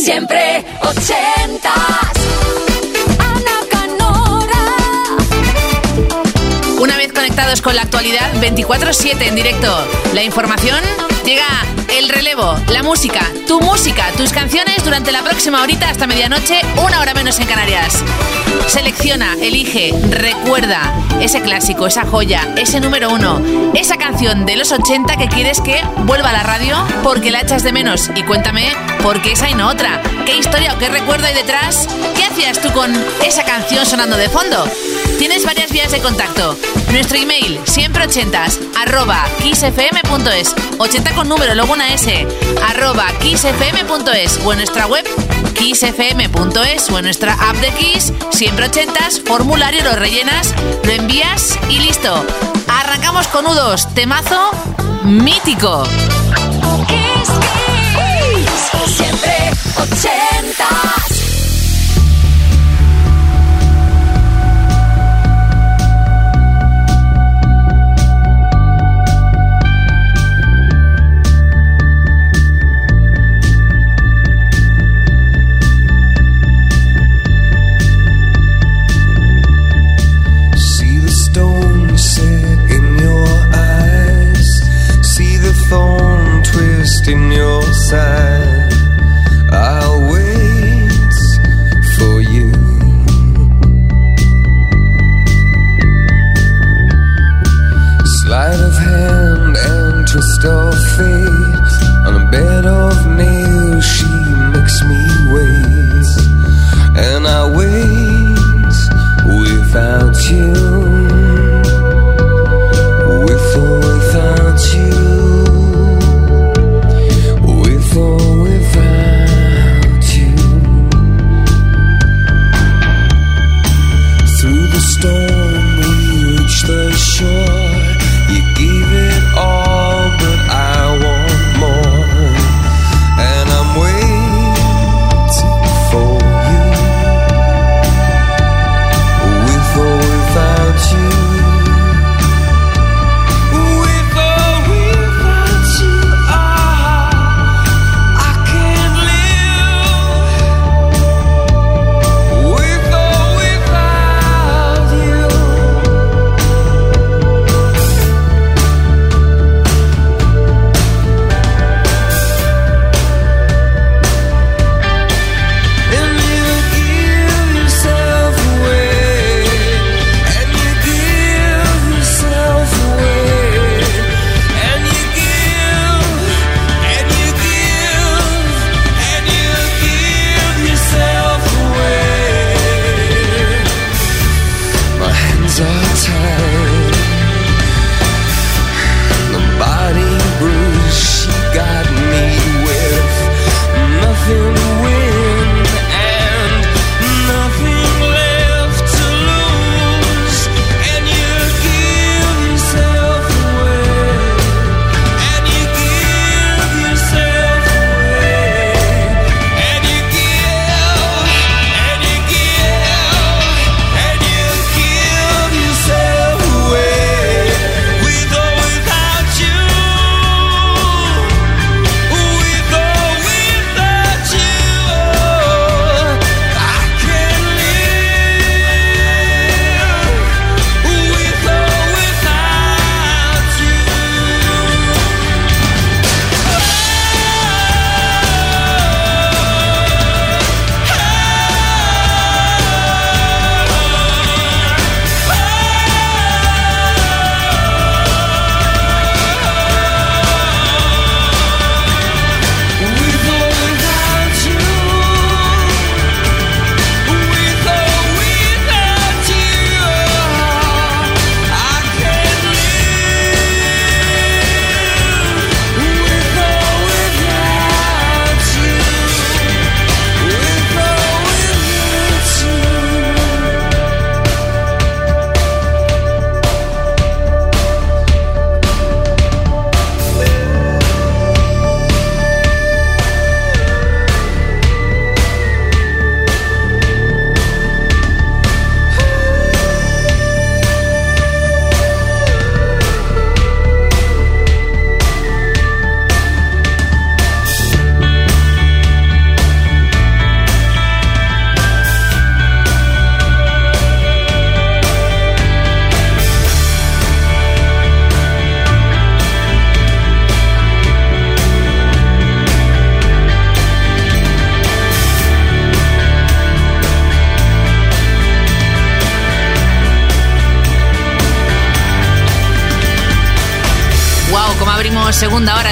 Siempre ochentas. Ana Canora. Una vez conectados con la actualidad, 24-7 en directo. La información llega el relevo, la música, tu música, tus canciones durante la próxima horita hasta medianoche, una hora menos en Canarias. Selecciona, elige, recuerda ese clásico, esa joya, ese número uno, esa canción de los 80 que quieres que vuelva a la radio porque la echas de menos. Y cuéntame por qué esa y no otra. ¿Qué historia o qué recuerdo hay detrás? ¿Qué hacías tú con esa canción sonando de fondo? Tienes varias vías de contacto. Nuestro email, siempre ochentas, arroba kissfm.es, 80 con número, luego una S, arroba kissfm.es o en nuestra web kissfm.es o en nuestra app de Kiss, siempre ochentas, formulario lo rellenas, lo envías y listo. Arrancamos con nudos, temazo mítico. Kiss, Kiss. Siempre ochentas. of hand and twist of fate. On a bed of nails, she makes me wait. And I wait without you.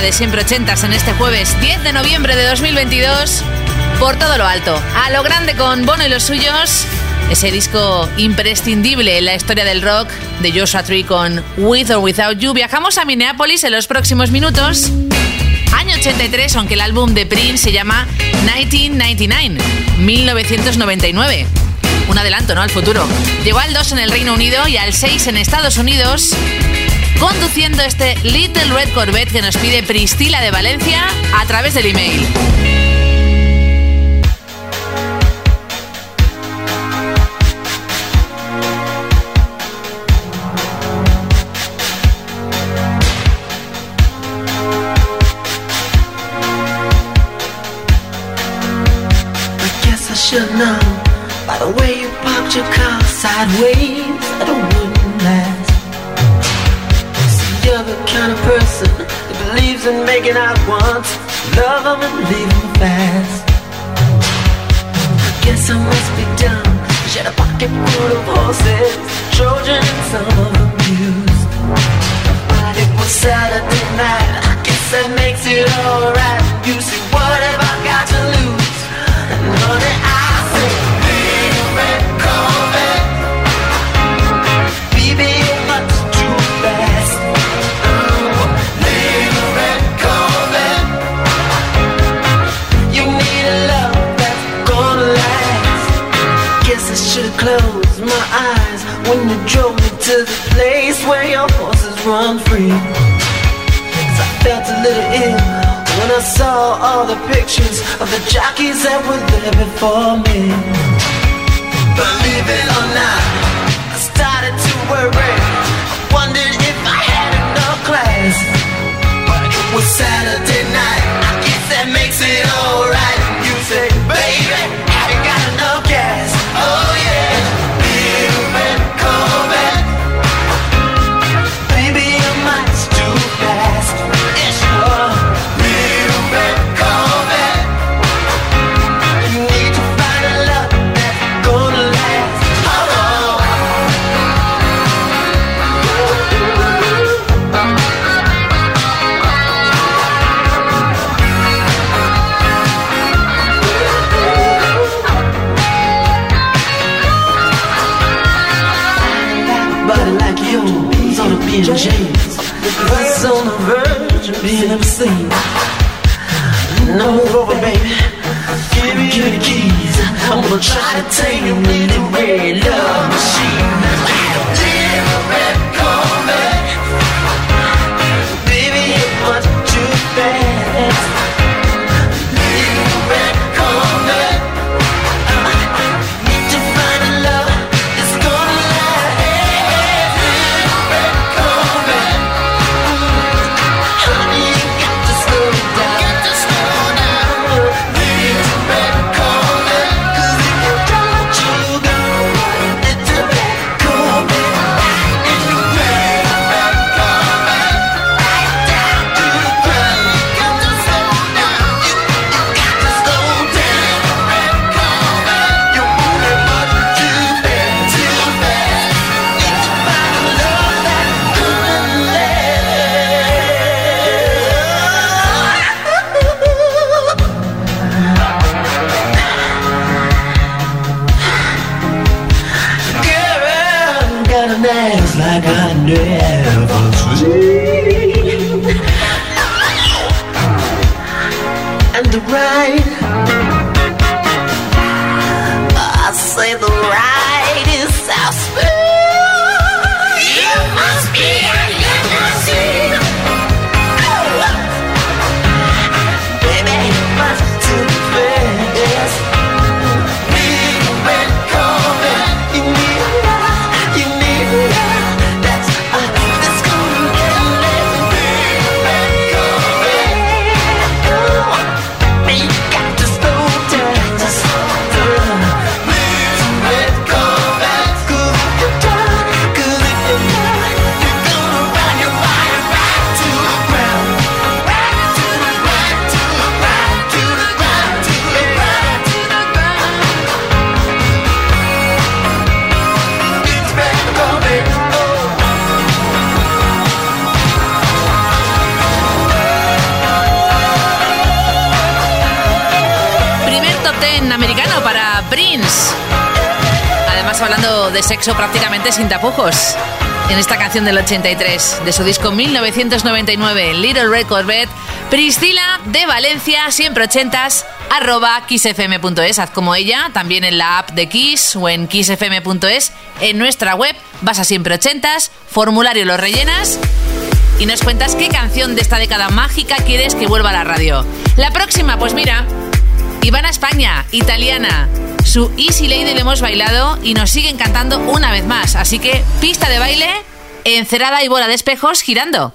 De Siempre Ochentas en este jueves 10 de noviembre de 2022 por todo lo alto. A lo grande con Bono y los suyos, ese disco imprescindible en la historia del rock de Joshua Tree con With or Without You. Viajamos a Minneapolis en los próximos minutos. Año 83, aunque el álbum de Prince se llama 1999, 1999 un adelanto, ¿no? Al futuro. Llegó al 2 en el Reino Unido y al 6 en Estados Unidos, conduciendo este Little Red Corvette que nos pide Pristila de Valencia a través del email. Making out once, love them and leave them fast. I guess I must be dumb. She had a pocket full of horses, Trojan and some of them used. But it was Saturday night. I guess that makes it alright. Ill when I saw all the pictures of the jockeys that were there before me. Believe it or not, I started to worry. I wondered if I had enough class. But it was Saturday try to take you sexo prácticamente sin tapujos. En esta canción del 83, de su disco 1999, Little Red Corvette, Priscila de Valencia, siempre ochentas, arroba kissfm.es. Haz como ella, también en la app de Kiss o en kissfm.es. En nuestra web vas a siempre ochentas, formulario lo rellenas y nos cuentas qué canción de esta década mágica quieres que vuelva a la radio. La próxima, pues mira, Ivana España, italiana. Su Easy Lady lo hemos bailado y nos siguen cantando una vez más. Así que pista de baile, encerada y bola de espejos girando.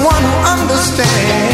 someone who understands.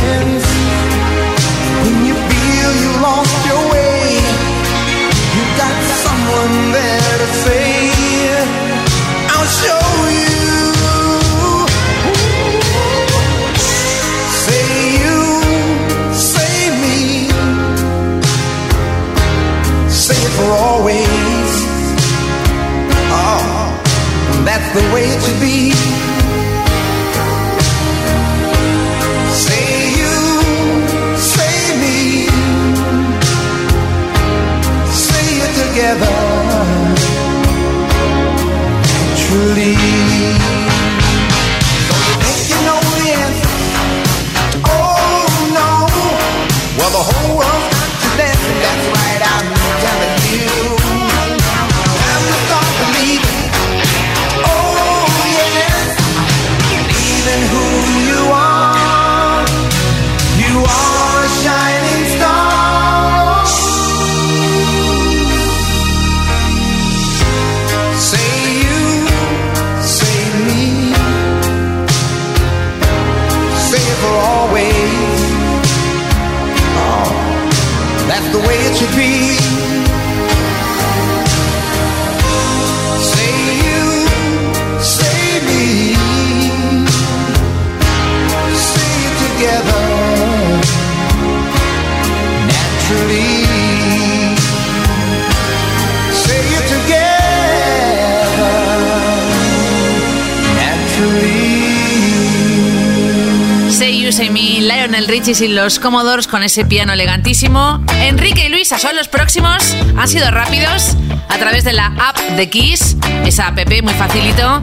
Sammy, Lionel Richie y los Commodores con ese piano elegantísimo. Enrique y Luisa son los próximos. Han sido rápidos a través de la app de Kiss, esa app muy facilito.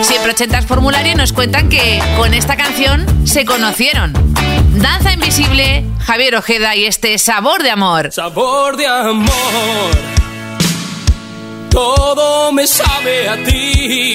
Siempre 80 formulario y nos cuentan que con esta canción se conocieron. Danza Invisible, Javier Ojeda y este Sabor de Amor. Sabor de Amor. Todo me sabe a ti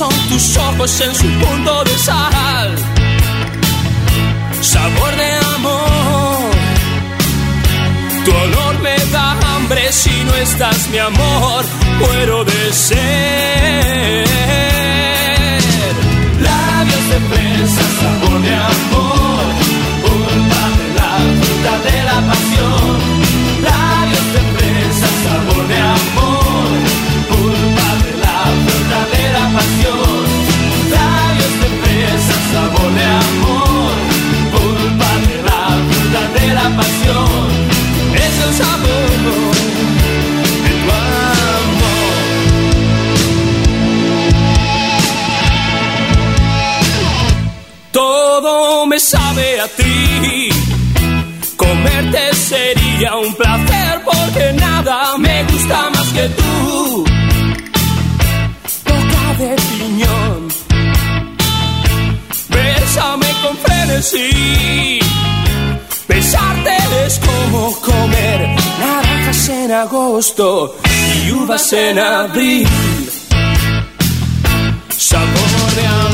Son tus ojos en su punto de sal. Sabor de amor. Tu olor me da hambre si no estás, mi amor. Muero de sed. Labios de fresa, sabor de amor. Γιούβασε να βρει. Σαν κόμμα ρε άνευ.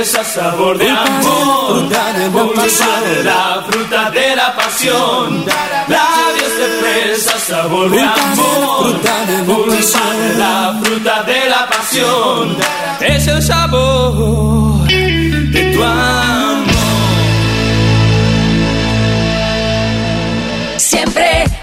Fresa, sabor de amor, de la fruta de la pasión. Labios de fresa, sabor de amor, pulpa de la fruta de la pasión. Es el sabor de tu amor.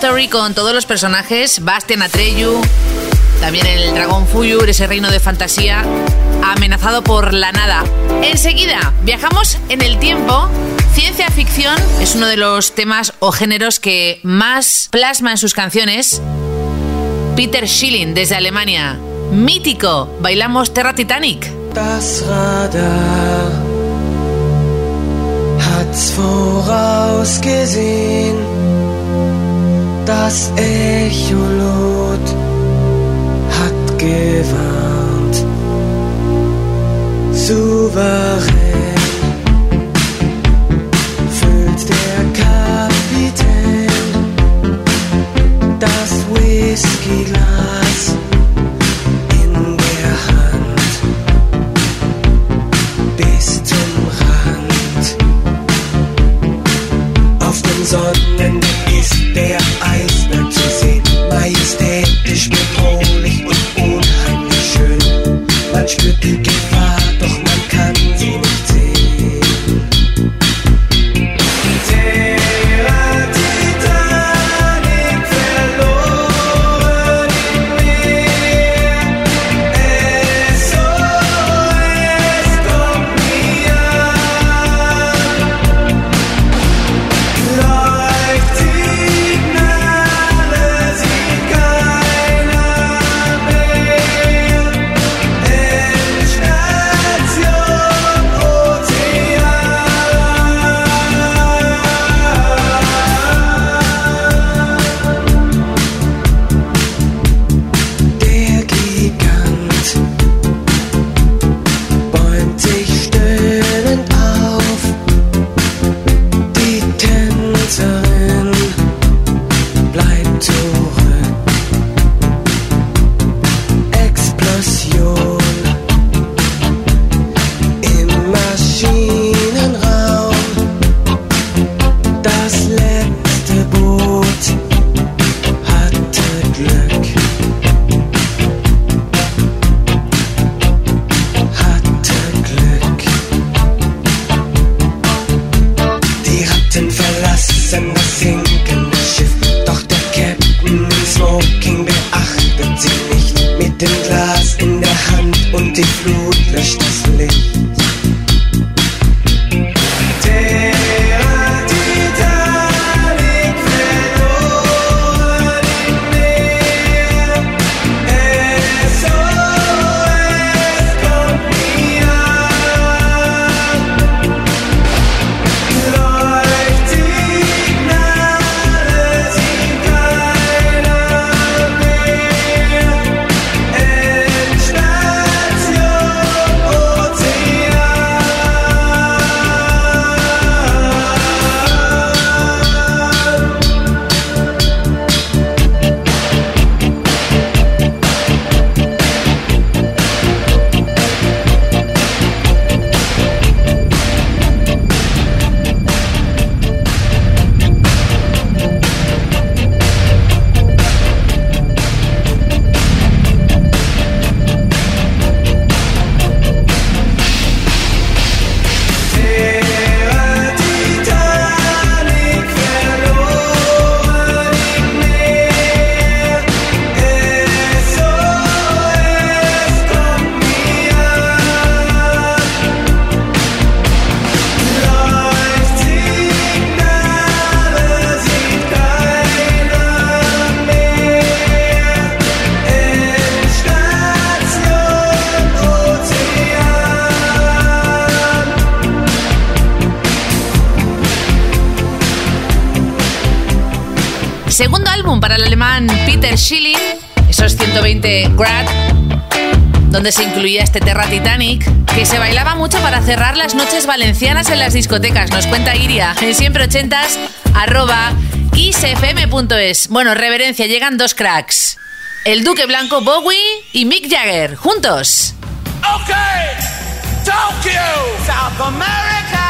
Story con todos los personajes. Bastian Atreyu. También el dragón Fuyur, ese reino de fantasía amenazado por la nada. Enseguida, viajamos en el tiempo. Ciencia ficción es uno de los temas o géneros que más plasma en sus canciones. Peter Schilling desde Alemania. Mítico, bailamos Terra Titanic. Das Echolot hat gewarnt. Souverän para el alemán Peter Schilling, esos 120 Grad, donde se incluía este Terra Titanic, que se bailaba mucho para cerrar las noches valencianas en las discotecas. Nos cuenta Iria en siempre ochentas arroba kissfm.es. Bueno, reverencia, llegan dos cracks. El Duque Blanco Bowie y Mick Jagger, juntos. Tokyo, South America,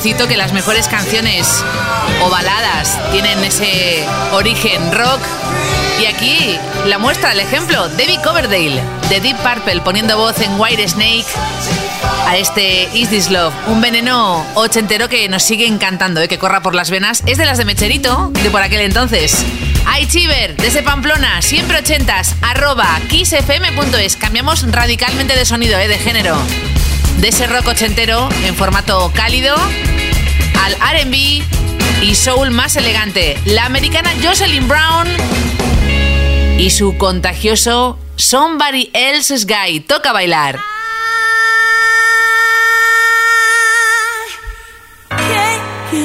Corazoncito, que las mejores canciones o baladas tienen ese origen rock. Y aquí la muestra, el ejemplo, David Coverdale, de Deep Purple, poniendo voz en White Snake a este Is This Love, un veneno ochentero que nos sigue encantando, ¿eh? que corra por las venas. Es de las de Mecherito, de por aquel entonces. Ay, Chiver, desde Pamplona, siempre ochentas, arroba kissfm.es. Cambiamos radicalmente de sonido, ¿eh? de género. De ese rock ochentero en formato cálido al RB y soul más elegante. La americana Jocelyn Brown y su contagioso Somebody Else's Guy. Toca bailar.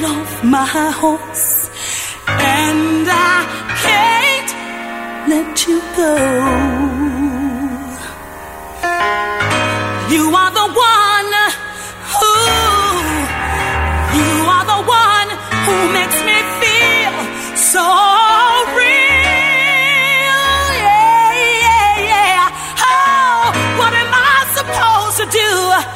off my and I let you go. You are the one one who makes me feel so real. Yeah, yeah, yeah. Oh, what am I supposed to do?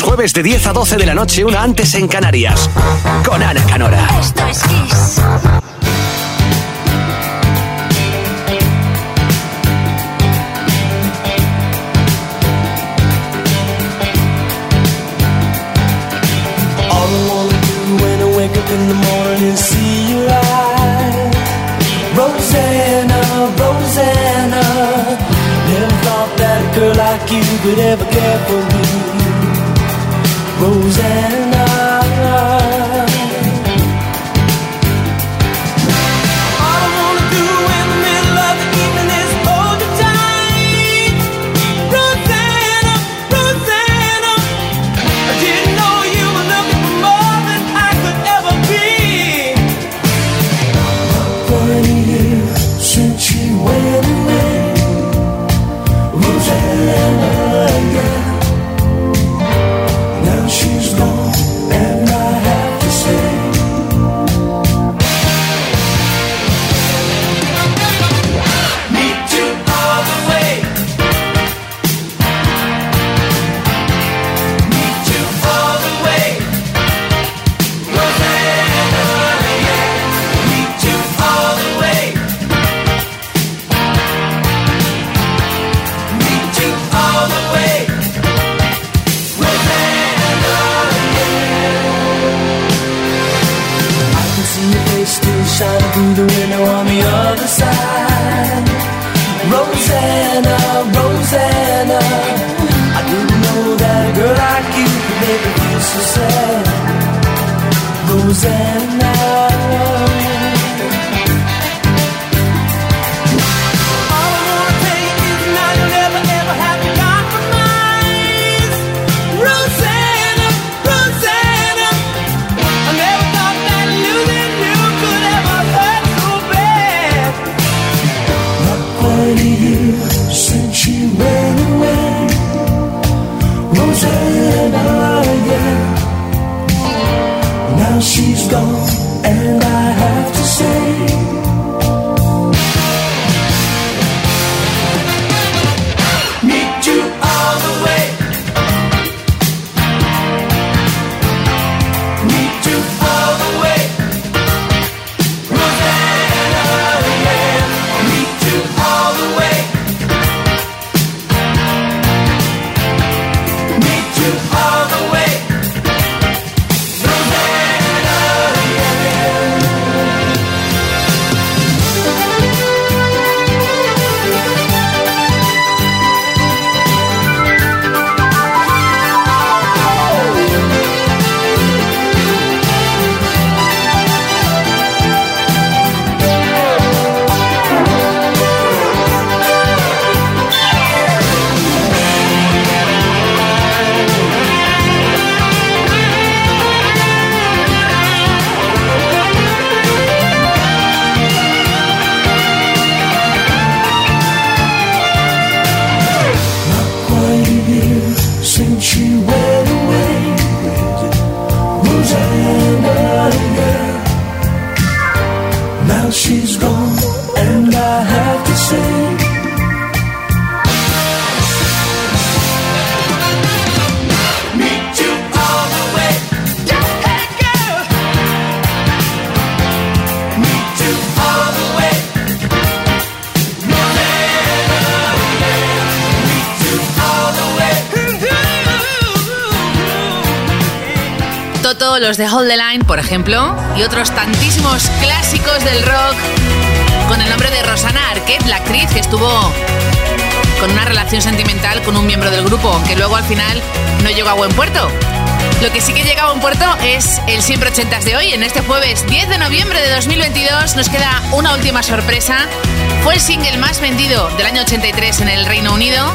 Los jueves de 10 a 12 de la noche, una antes en Canarias. Con Ana Canora. Esto es Kiss. All I wanna do when I wake up in the morning see your eyes. Rosanna, Rosanna. Never thought that I could girl like you could ever care for me. She's gone, and I have to say. Los de Hold the Line, por ejemplo, y otros tantísimos clásicos del rock con el nombre de Rosana Arquette, la actriz que estuvo con una relación sentimental con un miembro del grupo, aunque luego al final no llegó a buen puerto. Lo que sí que llega a buen puerto es el Siempre Ochentas de hoy. En este jueves 10 de noviembre de 2022 nos queda una última sorpresa. Fue el single más vendido del año 83 en el Reino Unido.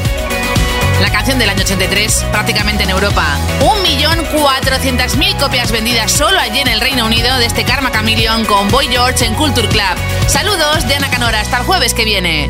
La canción del año 83 prácticamente en Europa. 1.400.000 copias vendidas solo allí en el Reino Unido de este Karma Chameleon con Boy George en Culture Club. Saludos de Ana Canora. Hasta el jueves que viene.